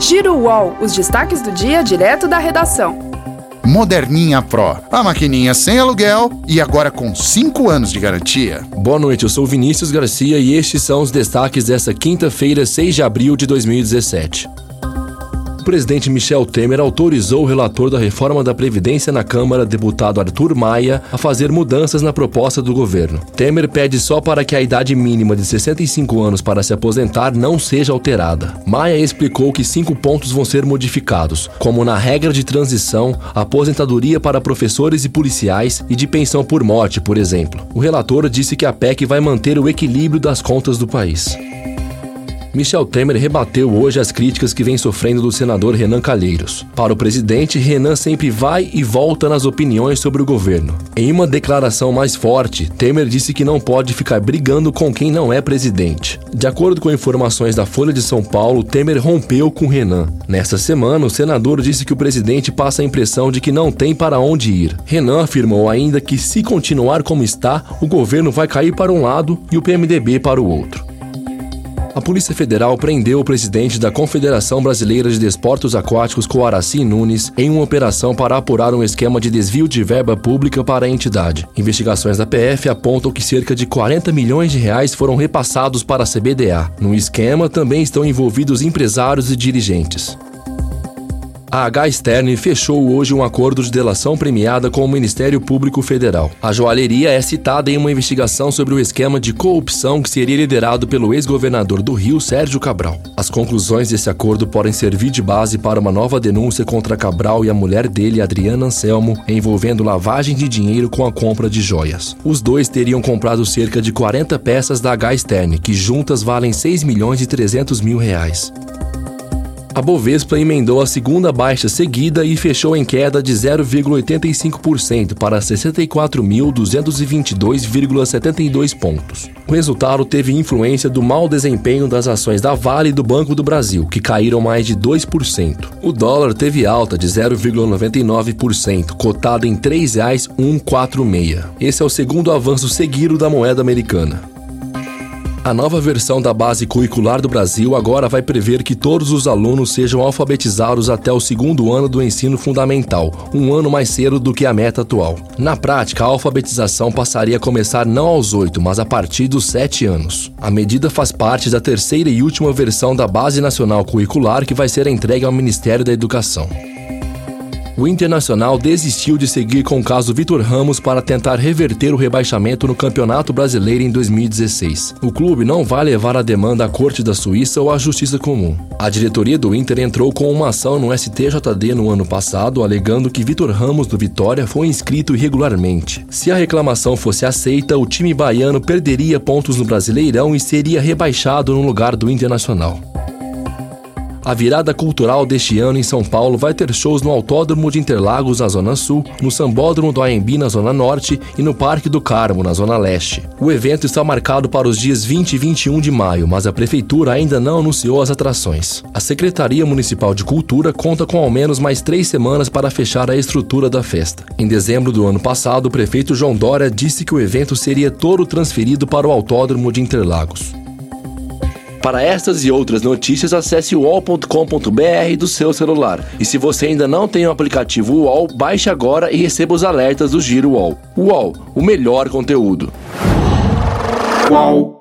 Giro UOL, os destaques do dia direto da redação. Moderninha Pro, a maquininha sem aluguel e agora com 5 anos de garantia. Boa noite, eu sou Vinícius Garcia e estes são os destaques dessa quinta-feira, 6 de abril de 2017 o presidente Michel Temer autorizou o relator da reforma da Previdência na Câmara, deputado Arthur Maia, a fazer mudanças na proposta do governo. Temer pede só para que a idade mínima de 65 anos para se aposentar não seja alterada. Maia explicou que cinco pontos vão ser modificados, como na regra de transição, aposentadoria para professores e policiais e de pensão por morte, por exemplo. O relator disse que a PEC vai manter o equilíbrio das contas do país. Michel Temer rebateu hoje as críticas que vem sofrendo do senador Renan Calheiros. Para o presidente, Renan sempre vai e volta nas opiniões sobre o governo. Em uma declaração mais forte, Temer disse que não pode ficar brigando com quem não é presidente. De acordo com informações da Folha de São Paulo, Temer rompeu com Renan. Nesta semana, o senador disse que o presidente passa a impressão de que não tem para onde ir. Renan afirmou ainda que, se continuar como está, o governo vai cair para um lado e o PMDB para o outro a Polícia Federal prendeu o presidente da Confederação Brasileira de Desportos Aquáticos, Coaraci Nunes, em uma operação para apurar um esquema de desvio de verba pública para a entidade. Investigações da PF apontam que cerca de 40 milhões de reais foram repassados para a CBDA. No esquema também estão envolvidos empresários e dirigentes. A H Stern fechou hoje um acordo de delação premiada com o Ministério Público Federal. A joalheria é citada em uma investigação sobre o esquema de corrupção que seria liderado pelo ex-governador do Rio, Sérgio Cabral. As conclusões desse acordo podem servir de base para uma nova denúncia contra Cabral e a mulher dele, Adriana Anselmo, envolvendo lavagem de dinheiro com a compra de joias. Os dois teriam comprado cerca de 40 peças da H Stern, que juntas valem 6 milhões e 300 mil reais. A Bovespa emendou a segunda baixa seguida e fechou em queda de 0,85% para 64.222,72 pontos. O resultado teve influência do mau desempenho das ações da Vale e do Banco do Brasil, que caíram mais de 2%. O dólar teve alta de 0,99%, cotado em R$ 3,146. Esse é o segundo avanço seguido da moeda americana. A nova versão da Base Curricular do Brasil agora vai prever que todos os alunos sejam alfabetizados até o segundo ano do ensino fundamental, um ano mais cedo do que a meta atual. Na prática, a alfabetização passaria a começar não aos 8, mas a partir dos 7 anos. A medida faz parte da terceira e última versão da Base Nacional Curricular que vai ser entregue ao Ministério da Educação o Internacional desistiu de seguir com o caso Vitor Ramos para tentar reverter o rebaixamento no Campeonato Brasileiro em 2016. O clube não vai levar a demanda à Corte da Suíça ou à Justiça Comum. A diretoria do Inter entrou com uma ação no STJD no ano passado, alegando que Vitor Ramos do Vitória foi inscrito irregularmente. Se a reclamação fosse aceita, o time baiano perderia pontos no Brasileirão e seria rebaixado no lugar do Internacional. A virada cultural deste ano em São Paulo vai ter shows no Autódromo de Interlagos, na Zona Sul, no Sambódromo do AMB, na Zona Norte, e no Parque do Carmo, na Zona Leste. O evento está marcado para os dias 20 e 21 de maio, mas a Prefeitura ainda não anunciou as atrações. A Secretaria Municipal de Cultura conta com ao menos mais três semanas para fechar a estrutura da festa. Em dezembro do ano passado, o prefeito João Dória disse que o evento seria todo transferido para o Autódromo de Interlagos. Para estas e outras notícias, acesse uol.com.br do seu celular. E se você ainda não tem o aplicativo UOL, baixe agora e receba os alertas do Giro UOL. UOL, o melhor conteúdo. UOL.